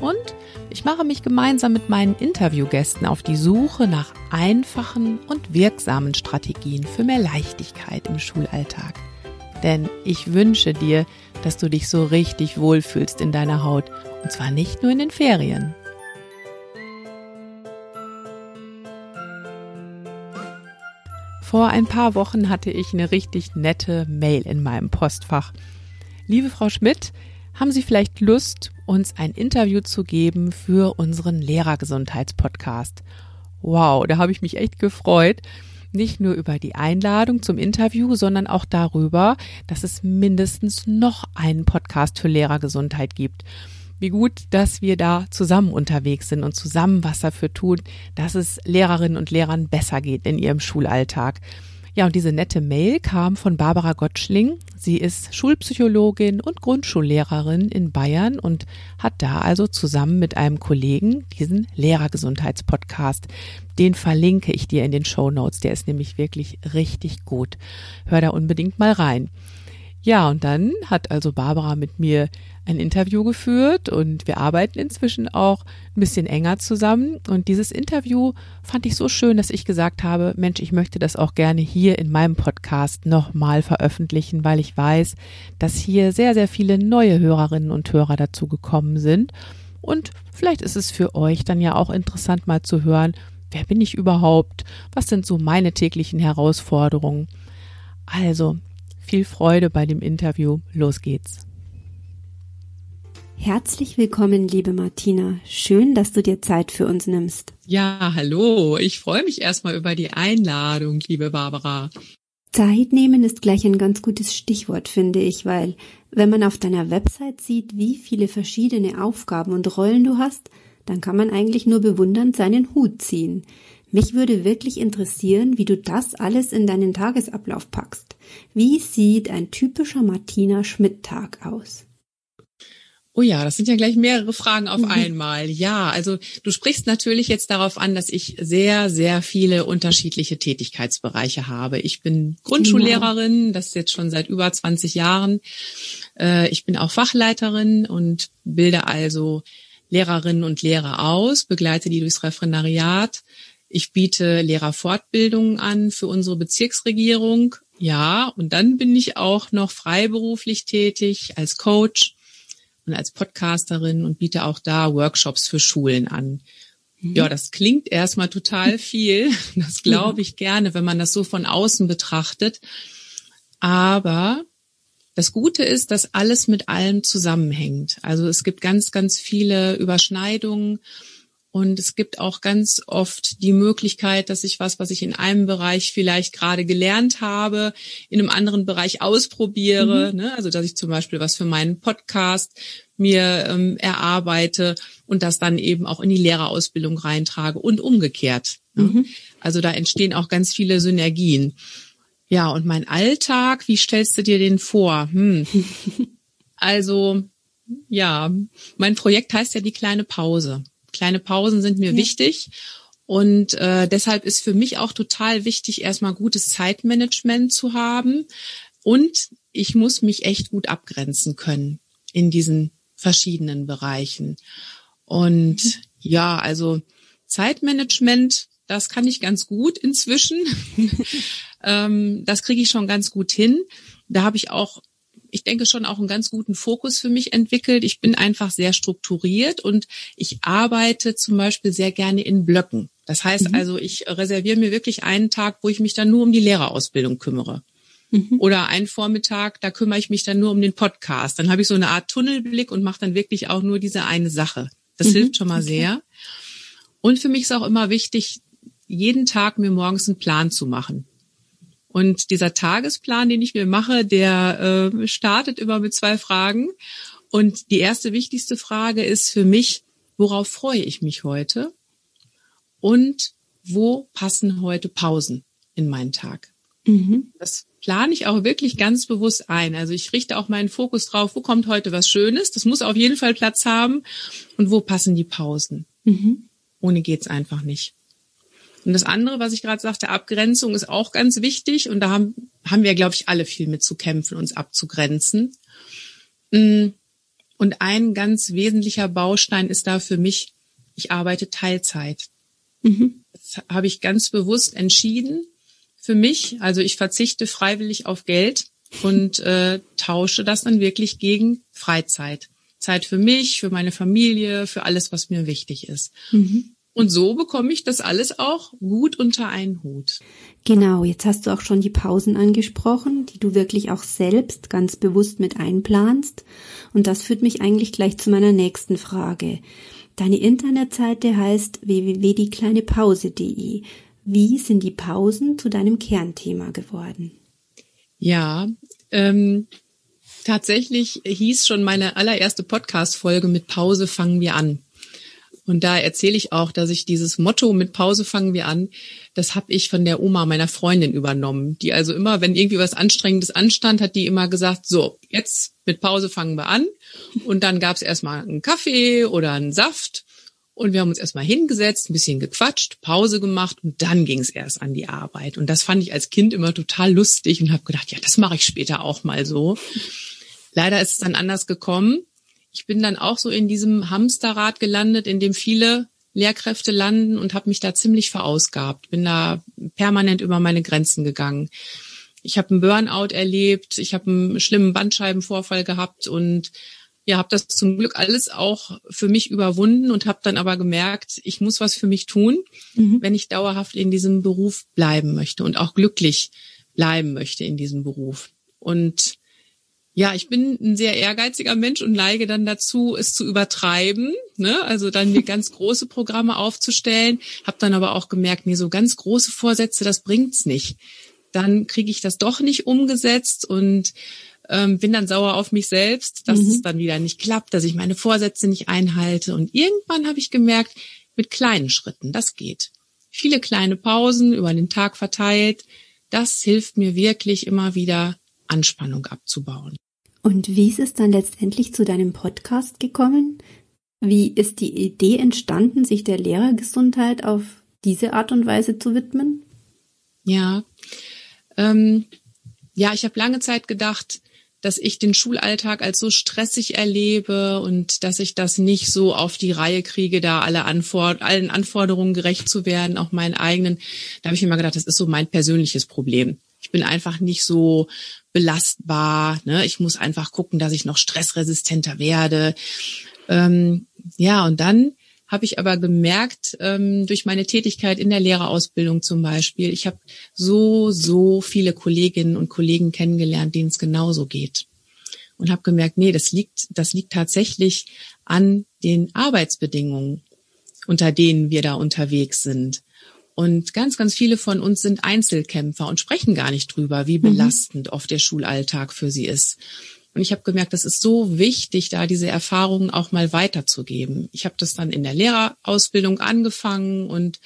Und ich mache mich gemeinsam mit meinen Interviewgästen auf die Suche nach einfachen und wirksamen Strategien für mehr Leichtigkeit im Schulalltag. Denn ich wünsche dir, dass du dich so richtig wohlfühlst in deiner Haut. Und zwar nicht nur in den Ferien. Vor ein paar Wochen hatte ich eine richtig nette Mail in meinem Postfach. Liebe Frau Schmidt, haben Sie vielleicht Lust, uns ein Interview zu geben für unseren Lehrergesundheitspodcast? Wow, da habe ich mich echt gefreut. Nicht nur über die Einladung zum Interview, sondern auch darüber, dass es mindestens noch einen Podcast für Lehrergesundheit gibt. Wie gut, dass wir da zusammen unterwegs sind und zusammen was dafür tun, dass es Lehrerinnen und Lehrern besser geht in ihrem Schulalltag. Ja, und diese nette Mail kam von Barbara Gottschling. Sie ist Schulpsychologin und Grundschullehrerin in Bayern und hat da also zusammen mit einem Kollegen diesen Lehrergesundheitspodcast. Den verlinke ich dir in den Show Notes. Der ist nämlich wirklich richtig gut. Hör da unbedingt mal rein. Ja, und dann hat also Barbara mit mir ein Interview geführt und wir arbeiten inzwischen auch ein bisschen enger zusammen. Und dieses Interview fand ich so schön, dass ich gesagt habe, Mensch, ich möchte das auch gerne hier in meinem Podcast nochmal veröffentlichen, weil ich weiß, dass hier sehr, sehr viele neue Hörerinnen und Hörer dazu gekommen sind. Und vielleicht ist es für euch dann ja auch interessant mal zu hören, wer bin ich überhaupt? Was sind so meine täglichen Herausforderungen? Also, viel Freude bei dem Interview. Los geht's. Herzlich willkommen, liebe Martina. Schön, dass du dir Zeit für uns nimmst. Ja, hallo. Ich freue mich erstmal über die Einladung, liebe Barbara. Zeit nehmen ist gleich ein ganz gutes Stichwort, finde ich, weil wenn man auf deiner Website sieht, wie viele verschiedene Aufgaben und Rollen du hast, dann kann man eigentlich nur bewundernd seinen Hut ziehen. Mich würde wirklich interessieren, wie du das alles in deinen Tagesablauf packst. Wie sieht ein typischer Martina Schmidt-Tag aus? Oh ja, das sind ja gleich mehrere Fragen auf mhm. einmal. Ja, also du sprichst natürlich jetzt darauf an, dass ich sehr, sehr viele unterschiedliche Tätigkeitsbereiche habe. Ich bin Grundschullehrerin, das ist jetzt schon seit über 20 Jahren. Äh, ich bin auch Fachleiterin und bilde also Lehrerinnen und Lehrer aus, begleite die durchs Referendariat, ich biete Lehrerfortbildungen an für unsere Bezirksregierung. Ja, und dann bin ich auch noch freiberuflich tätig als Coach und als Podcasterin und biete auch da Workshops für Schulen an. Ja, mhm. das klingt erstmal total viel. Das glaube ich gerne, wenn man das so von außen betrachtet. Aber das Gute ist, dass alles mit allem zusammenhängt. Also es gibt ganz, ganz viele Überschneidungen und es gibt auch ganz oft die Möglichkeit, dass ich was, was ich in einem Bereich vielleicht gerade gelernt habe, in einem anderen Bereich ausprobiere. Mhm. Ne? Also dass ich zum Beispiel was für meinen Podcast mir ähm, erarbeite und das dann eben auch in die Lehrerausbildung reintrage und umgekehrt. Ne? Mhm. Also da entstehen auch ganz viele Synergien. Ja, und mein Alltag, wie stellst du dir den vor? Hm. Also, ja, mein Projekt heißt ja die kleine Pause. Kleine Pausen sind mir ja. wichtig. Und äh, deshalb ist für mich auch total wichtig, erstmal gutes Zeitmanagement zu haben. Und ich muss mich echt gut abgrenzen können in diesen verschiedenen Bereichen. Und mhm. ja, also Zeitmanagement, das kann ich ganz gut inzwischen. ähm, das kriege ich schon ganz gut hin. Da habe ich auch ich denke, schon auch einen ganz guten Fokus für mich entwickelt. Ich bin einfach sehr strukturiert und ich arbeite zum Beispiel sehr gerne in Blöcken. Das heißt mhm. also, ich reserviere mir wirklich einen Tag, wo ich mich dann nur um die Lehrerausbildung kümmere. Mhm. Oder einen Vormittag, da kümmere ich mich dann nur um den Podcast. Dann habe ich so eine Art Tunnelblick und mache dann wirklich auch nur diese eine Sache. Das mhm. hilft schon mal okay. sehr. Und für mich ist auch immer wichtig, jeden Tag mir morgens einen Plan zu machen. Und dieser Tagesplan, den ich mir mache, der äh, startet immer mit zwei Fragen. Und die erste wichtigste Frage ist für mich, worauf freue ich mich heute? Und wo passen heute Pausen? in meinen Tag. Mhm. Das plane ich auch wirklich ganz bewusst ein. Also ich richte auch meinen Fokus drauf, wo kommt heute was Schönes. Das muss auf jeden Fall Platz haben. Und wo passen die Pausen? Mhm. Ohne geht's einfach nicht. Und das andere, was ich gerade sagte, Abgrenzung ist auch ganz wichtig. Und da haben, haben wir, glaube ich, alle viel mit zu kämpfen, uns abzugrenzen. Mm. Und ein ganz wesentlicher Baustein ist da für mich, ich arbeite Teilzeit. Mhm. Das habe ich ganz bewusst entschieden für mich. Also ich verzichte freiwillig auf Geld und äh, tausche das dann wirklich gegen Freizeit. Zeit für mich, für meine Familie, für alles, was mir wichtig ist. Mhm. Und so bekomme ich das alles auch gut unter einen Hut. Genau, jetzt hast du auch schon die Pausen angesprochen, die du wirklich auch selbst ganz bewusst mit einplanst. Und das führt mich eigentlich gleich zu meiner nächsten Frage. Deine Internetseite heißt www.diekleinepause.de. Wie sind die Pausen zu deinem Kernthema geworden? Ja, ähm, tatsächlich hieß schon meine allererste Podcast-Folge mit Pause fangen wir an. Und da erzähle ich auch, dass ich dieses Motto mit Pause fangen wir an, das habe ich von der Oma meiner Freundin übernommen. Die also immer, wenn irgendwie was Anstrengendes anstand, hat die immer gesagt, so, jetzt mit Pause fangen wir an. Und dann gab es erstmal einen Kaffee oder einen Saft. Und wir haben uns erstmal hingesetzt, ein bisschen gequatscht, Pause gemacht und dann ging es erst an die Arbeit. Und das fand ich als Kind immer total lustig und habe gedacht, ja, das mache ich später auch mal so. Leider ist es dann anders gekommen ich bin dann auch so in diesem Hamsterrad gelandet, in dem viele Lehrkräfte landen und habe mich da ziemlich verausgabt. Bin da permanent über meine Grenzen gegangen. Ich habe einen Burnout erlebt, ich habe einen schlimmen Bandscheibenvorfall gehabt und ja, habe das zum Glück alles auch für mich überwunden und habe dann aber gemerkt, ich muss was für mich tun, mhm. wenn ich dauerhaft in diesem Beruf bleiben möchte und auch glücklich bleiben möchte in diesem Beruf. Und ja, ich bin ein sehr ehrgeiziger Mensch und neige dann dazu, es zu übertreiben, ne? also dann mir ganz große Programme aufzustellen, habe dann aber auch gemerkt, mir so ganz große Vorsätze, das bringt's nicht. Dann kriege ich das doch nicht umgesetzt und ähm, bin dann sauer auf mich selbst, dass mhm. es dann wieder nicht klappt, dass ich meine Vorsätze nicht einhalte. Und irgendwann habe ich gemerkt, mit kleinen Schritten, das geht. Viele kleine Pausen über den Tag verteilt, das hilft mir wirklich immer wieder, Anspannung abzubauen. Und wie ist es dann letztendlich zu deinem Podcast gekommen? Wie ist die Idee entstanden, sich der Lehrergesundheit auf diese Art und Weise zu widmen? Ja, ähm, ja, ich habe lange Zeit gedacht, dass ich den Schulalltag als so stressig erlebe und dass ich das nicht so auf die Reihe kriege, da alle Anfor allen Anforderungen gerecht zu werden, auch meinen eigenen. Da habe ich immer gedacht, das ist so mein persönliches Problem. Ich bin einfach nicht so belastbar. Ne? Ich muss einfach gucken, dass ich noch stressresistenter werde. Ähm, ja, und dann habe ich aber gemerkt, ähm, durch meine Tätigkeit in der Lehrerausbildung zum Beispiel, ich habe so, so viele Kolleginnen und Kollegen kennengelernt, denen es genauso geht. Und habe gemerkt, nee, das liegt, das liegt tatsächlich an den Arbeitsbedingungen, unter denen wir da unterwegs sind. Und ganz, ganz viele von uns sind Einzelkämpfer und sprechen gar nicht drüber, wie mhm. belastend oft der Schulalltag für sie ist. Und ich habe gemerkt, das ist so wichtig, da diese Erfahrungen auch mal weiterzugeben. Ich habe das dann in der Lehrerausbildung angefangen und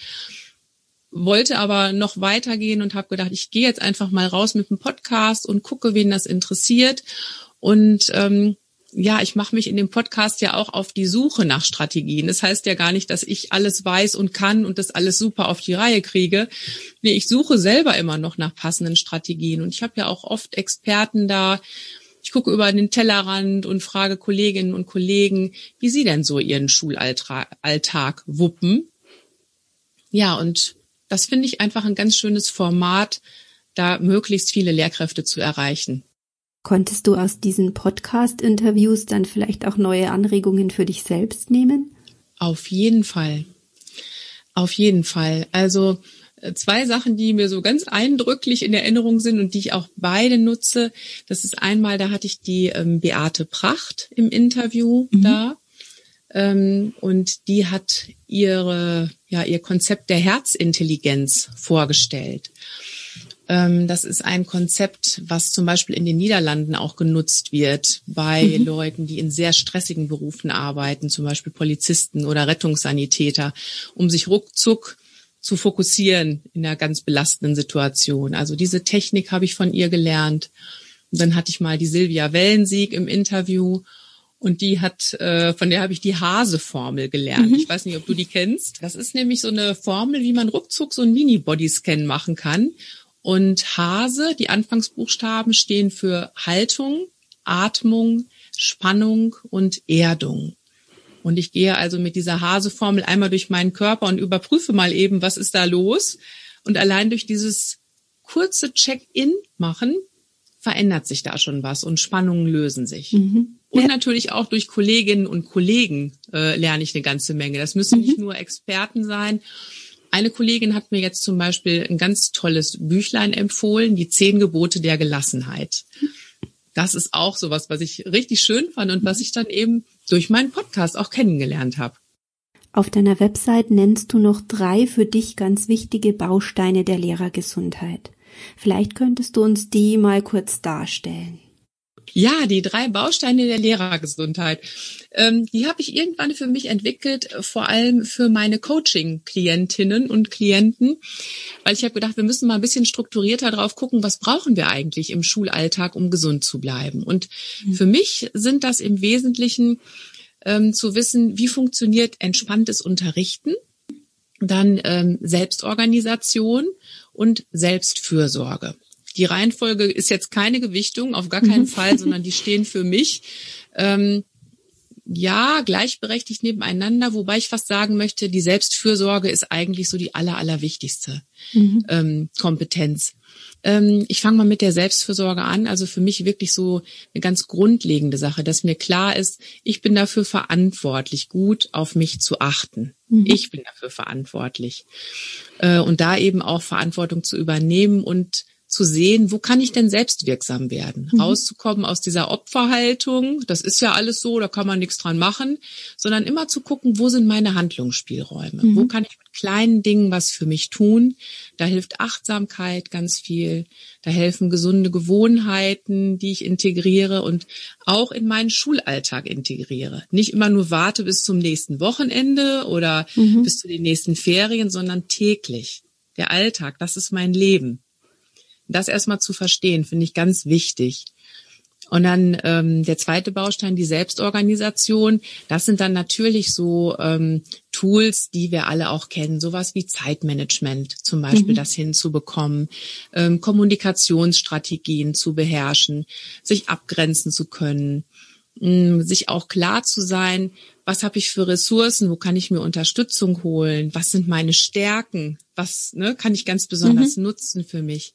wollte aber noch weitergehen und habe gedacht, ich gehe jetzt einfach mal raus mit dem Podcast und gucke, wen das interessiert. Und ähm, ja, ich mache mich in dem Podcast ja auch auf die Suche nach Strategien. Das heißt ja gar nicht, dass ich alles weiß und kann und das alles super auf die Reihe kriege. Nee, ich suche selber immer noch nach passenden Strategien. Und ich habe ja auch oft Experten da. Ich gucke über den Tellerrand und frage Kolleginnen und Kollegen, wie sie denn so ihren Schulalltag wuppen. Ja, und das finde ich einfach ein ganz schönes Format, da möglichst viele Lehrkräfte zu erreichen. Konntest du aus diesen Podcast-Interviews dann vielleicht auch neue Anregungen für dich selbst nehmen? Auf jeden Fall. Auf jeden Fall. Also äh, zwei Sachen, die mir so ganz eindrücklich in Erinnerung sind und die ich auch beide nutze. Das ist einmal, da hatte ich die ähm, Beate Pracht im Interview mhm. da. Ähm, und die hat ihre, ja, ihr Konzept der Herzintelligenz vorgestellt. Ähm, das ist ein Konzept, was zum Beispiel in den Niederlanden auch genutzt wird bei mhm. Leuten, die in sehr stressigen Berufen arbeiten, zum Beispiel Polizisten oder Rettungssanitäter, um sich ruckzuck zu fokussieren in einer ganz belastenden Situation. Also diese Technik habe ich von ihr gelernt. Und dann hatte ich mal die Silvia Wellensieg im Interview und die hat, äh, von der habe ich die Hase-Formel gelernt. Mhm. Ich weiß nicht, ob du die kennst. Das ist nämlich so eine Formel, wie man ruckzuck so einen Mini-Bodyscan machen kann. Und Hase, die Anfangsbuchstaben stehen für Haltung, Atmung, Spannung und Erdung. Und ich gehe also mit dieser Hase-Formel einmal durch meinen Körper und überprüfe mal eben, was ist da los. Und allein durch dieses kurze Check-in machen verändert sich da schon was und Spannungen lösen sich. Mhm. Und ja. natürlich auch durch Kolleginnen und Kollegen äh, lerne ich eine ganze Menge. Das müssen mhm. nicht nur Experten sein. Eine Kollegin hat mir jetzt zum Beispiel ein ganz tolles Büchlein empfohlen, die zehn Gebote der Gelassenheit. Das ist auch sowas, was ich richtig schön fand und was ich dann eben durch meinen Podcast auch kennengelernt habe. Auf deiner Website nennst du noch drei für dich ganz wichtige Bausteine der Lehrergesundheit. Vielleicht könntest du uns die mal kurz darstellen. Ja, die drei Bausteine der Lehrergesundheit. Ähm, die habe ich irgendwann für mich entwickelt, vor allem für meine Coaching-Klientinnen und Klienten, weil ich habe gedacht, wir müssen mal ein bisschen strukturierter drauf gucken, was brauchen wir eigentlich im Schulalltag, um gesund zu bleiben. Und mhm. für mich sind das im Wesentlichen ähm, zu wissen, wie funktioniert entspanntes Unterrichten, dann ähm, Selbstorganisation und Selbstfürsorge. Die Reihenfolge ist jetzt keine Gewichtung, auf gar keinen mhm. Fall, sondern die stehen für mich. Ähm, ja, gleichberechtigt nebeneinander, wobei ich fast sagen möchte, die Selbstfürsorge ist eigentlich so die aller, allerwichtigste mhm. ähm, Kompetenz. Ähm, ich fange mal mit der Selbstfürsorge an. Also für mich wirklich so eine ganz grundlegende Sache, dass mir klar ist, ich bin dafür verantwortlich, gut auf mich zu achten. Mhm. Ich bin dafür verantwortlich. Äh, und da eben auch Verantwortung zu übernehmen und zu sehen, wo kann ich denn selbst wirksam werden? Mhm. Rauszukommen aus dieser Opferhaltung, das ist ja alles so, da kann man nichts dran machen, sondern immer zu gucken, wo sind meine Handlungsspielräume? Mhm. Wo kann ich mit kleinen Dingen was für mich tun? Da hilft Achtsamkeit ganz viel, da helfen gesunde Gewohnheiten, die ich integriere und auch in meinen Schulalltag integriere. Nicht immer nur warte bis zum nächsten Wochenende oder mhm. bis zu den nächsten Ferien, sondern täglich. Der Alltag, das ist mein Leben. Das erstmal zu verstehen, finde ich ganz wichtig. Und dann ähm, der zweite Baustein, die Selbstorganisation. Das sind dann natürlich so ähm, Tools, die wir alle auch kennen, sowas wie Zeitmanagement zum Beispiel, mhm. das hinzubekommen, ähm, Kommunikationsstrategien zu beherrschen, sich abgrenzen zu können, mh, mm, sich auch klar zu sein, was habe ich für Ressourcen, wo kann ich mir Unterstützung holen, was sind meine Stärken, was ne, kann ich ganz besonders mhm. nutzen für mich.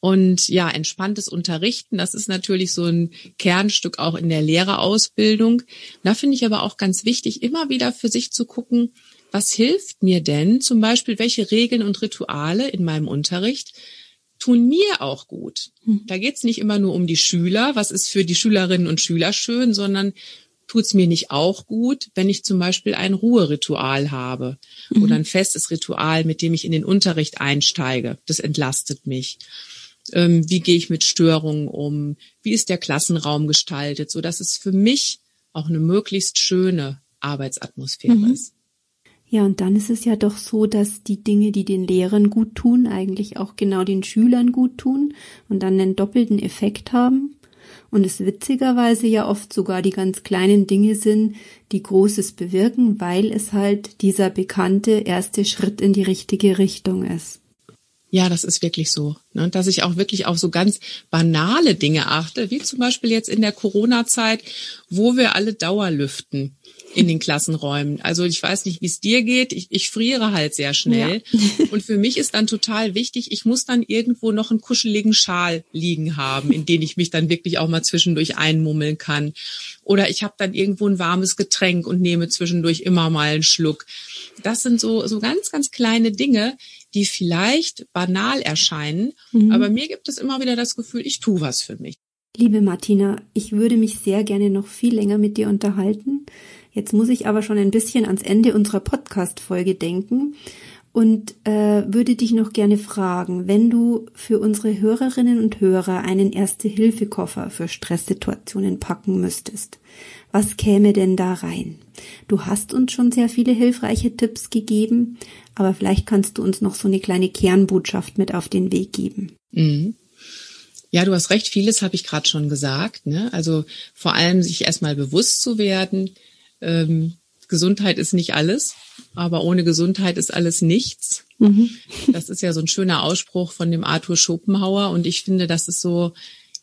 Und ja, entspanntes Unterrichten, das ist natürlich so ein Kernstück auch in der Lehrerausbildung. Da finde ich aber auch ganz wichtig, immer wieder für sich zu gucken, was hilft mir denn? Zum Beispiel, welche Regeln und Rituale in meinem Unterricht tun mir auch gut. Hm. Da geht es nicht immer nur um die Schüler, was ist für die Schülerinnen und Schüler schön, sondern tut es mir nicht auch gut, wenn ich zum Beispiel ein Ruheritual habe mhm. oder ein festes Ritual, mit dem ich in den Unterricht einsteige. Das entlastet mich wie gehe ich mit Störungen um, wie ist der Klassenraum gestaltet, so dass es für mich auch eine möglichst schöne Arbeitsatmosphäre mhm. ist. Ja, und dann ist es ja doch so, dass die Dinge, die den Lehrern gut tun, eigentlich auch genau den Schülern gut tun und dann einen doppelten Effekt haben. Und es witzigerweise ja oft sogar die ganz kleinen Dinge sind, die Großes bewirken, weil es halt dieser bekannte erste Schritt in die richtige Richtung ist. Ja, das ist wirklich so. Ne? Dass ich auch wirklich auf so ganz banale Dinge achte, wie zum Beispiel jetzt in der Corona-Zeit, wo wir alle Dauerlüften in den Klassenräumen. Also ich weiß nicht, wie es dir geht. Ich, ich friere halt sehr schnell. Ja. Und für mich ist dann total wichtig, ich muss dann irgendwo noch einen kuscheligen Schal liegen haben, in den ich mich dann wirklich auch mal zwischendurch einmummeln kann. Oder ich habe dann irgendwo ein warmes Getränk und nehme zwischendurch immer mal einen Schluck. Das sind so, so ganz, ganz kleine Dinge, die vielleicht banal erscheinen, mhm. aber mir gibt es immer wieder das Gefühl, ich tue was für mich. Liebe Martina, ich würde mich sehr gerne noch viel länger mit dir unterhalten. Jetzt muss ich aber schon ein bisschen ans Ende unserer Podcast-Folge denken. und äh, würde dich noch gerne fragen, wenn du für unsere Hörerinnen und Hörer einen Erste-Hilfe-Koffer für Stresssituationen packen müsstest, was käme denn da rein? Du hast uns schon sehr viele hilfreiche Tipps gegeben, aber vielleicht kannst du uns noch so eine kleine Kernbotschaft mit auf den Weg geben. Mhm. Ja, du hast recht, vieles habe ich gerade schon gesagt. Ne? Also vor allem sich erstmal bewusst zu werden, ähm, Gesundheit ist nicht alles, aber ohne Gesundheit ist alles nichts. Mhm. Das ist ja so ein schöner Ausspruch von dem Arthur Schopenhauer und ich finde, das ist so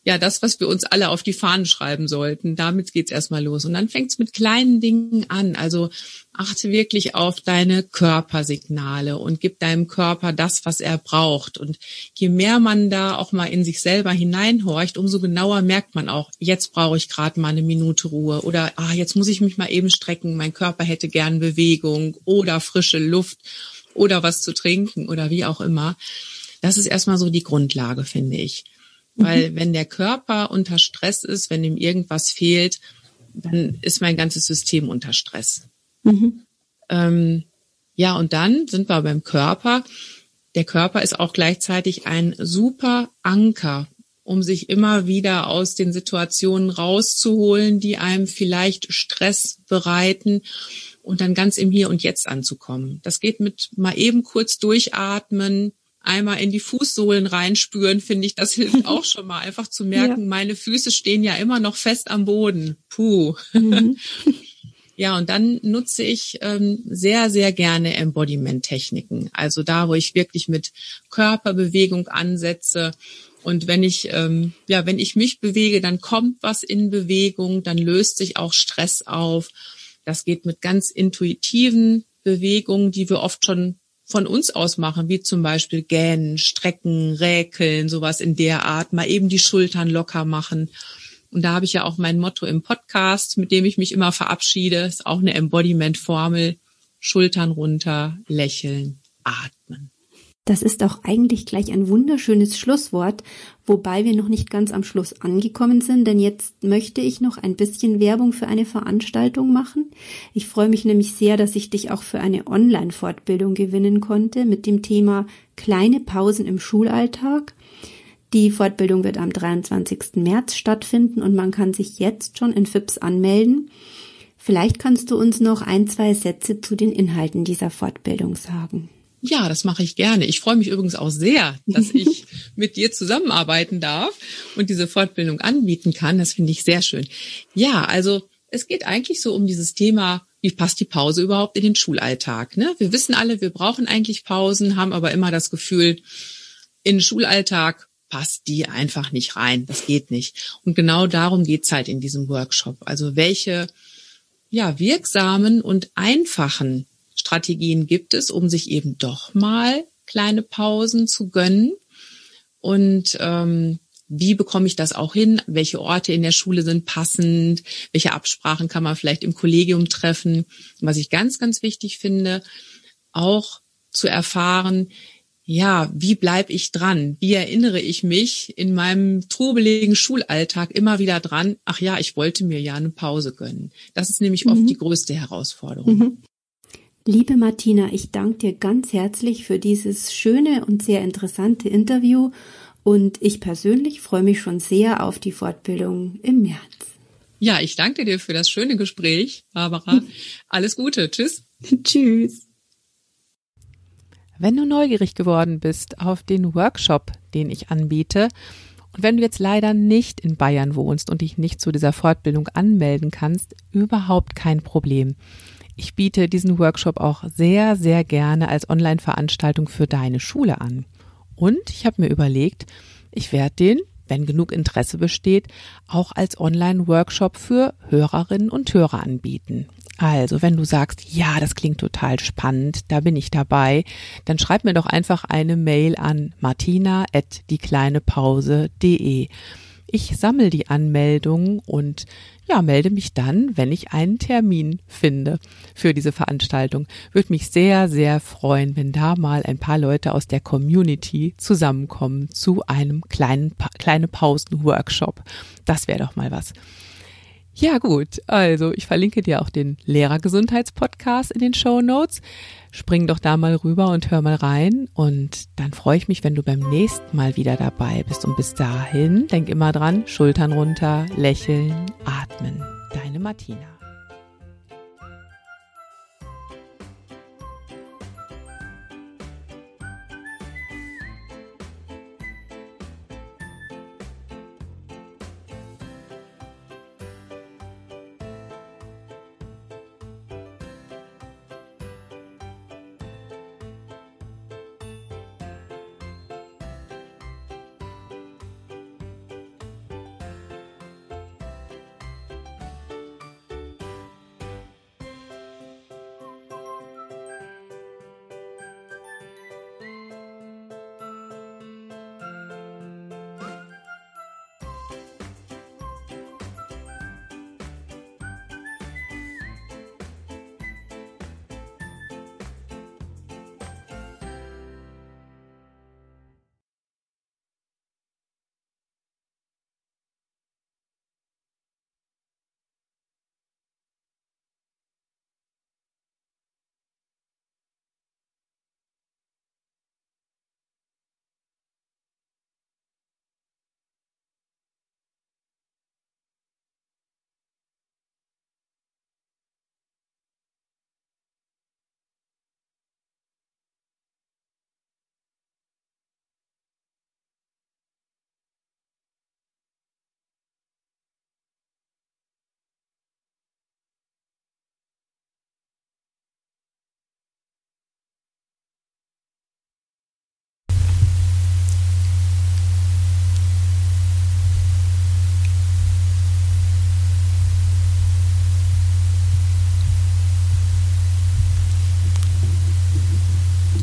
ja das, was wir uns alle auf die Fahnen schreiben sollten. Damit geht's erstmal los. Und dann fängt's mit kleinen Dingen an. Also achte wirklich auf deine Körpersignale und gib deinem Körper das, was er braucht. Und je mehr man da auch mal in sich selber hineinhorcht, umso genauer merkt man auch, jetzt brauche ich gerade mal eine Minute Ruhe oder ah, jetzt muss ich mich mal eben strecken, mein Körper hätte gern Bewegung oder frische Luft oder was zu trinken oder wie auch immer. Das ist erstmal so die Grundlage, finde ich. Weil mhm. wenn der Körper unter Stress ist, wenn ihm irgendwas fehlt, dann ist mein ganzes System unter Stress. Mhm. Ähm, ja, und dann sind wir beim Körper. Der Körper ist auch gleichzeitig ein super Anker, um sich immer wieder aus den Situationen rauszuholen, die einem vielleicht Stress bereiten und dann ganz im Hier und Jetzt anzukommen. Das geht mit mal eben kurz durchatmen, einmal in die Fußsohlen reinspüren, finde ich, das hilft auch schon mal, einfach zu merken, ja. meine Füße stehen ja immer noch fest am Boden. Puh. Mhm. Ja, und dann nutze ich ähm, sehr, sehr gerne Embodiment-Techniken. Also da, wo ich wirklich mit Körperbewegung ansetze. Und wenn ich, ähm, ja, wenn ich mich bewege, dann kommt was in Bewegung, dann löst sich auch Stress auf. Das geht mit ganz intuitiven Bewegungen, die wir oft schon von uns aus machen, wie zum Beispiel Gähnen, Strecken, Räkeln, sowas in der Art, mal eben die Schultern locker machen. Und da habe ich ja auch mein Motto im Podcast, mit dem ich mich immer verabschiede, ist auch eine Embodiment-Formel. Schultern runter, lächeln, atmen. Das ist auch eigentlich gleich ein wunderschönes Schlusswort, wobei wir noch nicht ganz am Schluss angekommen sind, denn jetzt möchte ich noch ein bisschen Werbung für eine Veranstaltung machen. Ich freue mich nämlich sehr, dass ich dich auch für eine Online-Fortbildung gewinnen konnte mit dem Thema kleine Pausen im Schulalltag. Die Fortbildung wird am 23. März stattfinden und man kann sich jetzt schon in FIPS anmelden. Vielleicht kannst du uns noch ein, zwei Sätze zu den Inhalten dieser Fortbildung sagen. Ja, das mache ich gerne. Ich freue mich übrigens auch sehr, dass ich mit dir zusammenarbeiten darf und diese Fortbildung anbieten kann. Das finde ich sehr schön. Ja, also es geht eigentlich so um dieses Thema, wie passt die Pause überhaupt in den Schulalltag? Ne? Wir wissen alle, wir brauchen eigentlich Pausen, haben aber immer das Gefühl, in den Schulalltag passt die einfach nicht rein. Das geht nicht. Und genau darum geht's halt in diesem Workshop. Also welche ja, wirksamen und einfachen Strategien gibt es, um sich eben doch mal kleine Pausen zu gönnen? Und ähm, wie bekomme ich das auch hin? Welche Orte in der Schule sind passend? Welche Absprachen kann man vielleicht im Kollegium treffen? Was ich ganz, ganz wichtig finde, auch zu erfahren, ja, wie bleibe ich dran? Wie erinnere ich mich in meinem trubeligen Schulalltag immer wieder dran? Ach ja, ich wollte mir ja eine Pause gönnen. Das ist nämlich mhm. oft die größte Herausforderung. Mhm. Liebe Martina, ich danke dir ganz herzlich für dieses schöne und sehr interessante Interview und ich persönlich freue mich schon sehr auf die Fortbildung im März. Ja, ich danke dir für das schöne Gespräch, Barbara. Alles Gute. Tschüss. Tschüss. Wenn du neugierig geworden bist auf den Workshop, den ich anbiete, und wenn du jetzt leider nicht in Bayern wohnst und dich nicht zu dieser Fortbildung anmelden kannst, überhaupt kein Problem. Ich biete diesen Workshop auch sehr, sehr gerne als Online-Veranstaltung für deine Schule an. Und ich habe mir überlegt, ich werde den, wenn genug Interesse besteht, auch als Online-Workshop für Hörerinnen und Hörer anbieten. Also, wenn du sagst, ja, das klingt total spannend, da bin ich dabei, dann schreib mir doch einfach eine Mail an martina@diekleinepause.de. Ich sammle die Anmeldungen und ja, melde mich dann, wenn ich einen Termin finde für diese Veranstaltung. Würde mich sehr, sehr freuen, wenn da mal ein paar Leute aus der Community zusammenkommen zu einem kleinen, kleine Pausen-Workshop. Das wäre doch mal was. Ja gut, also ich verlinke dir auch den Lehrergesundheitspodcast in den Show Notes. Spring doch da mal rüber und hör mal rein und dann freue ich mich, wenn du beim nächsten Mal wieder dabei bist. Und bis dahin, denk immer dran, Schultern runter, lächeln, atmen. Deine Martina.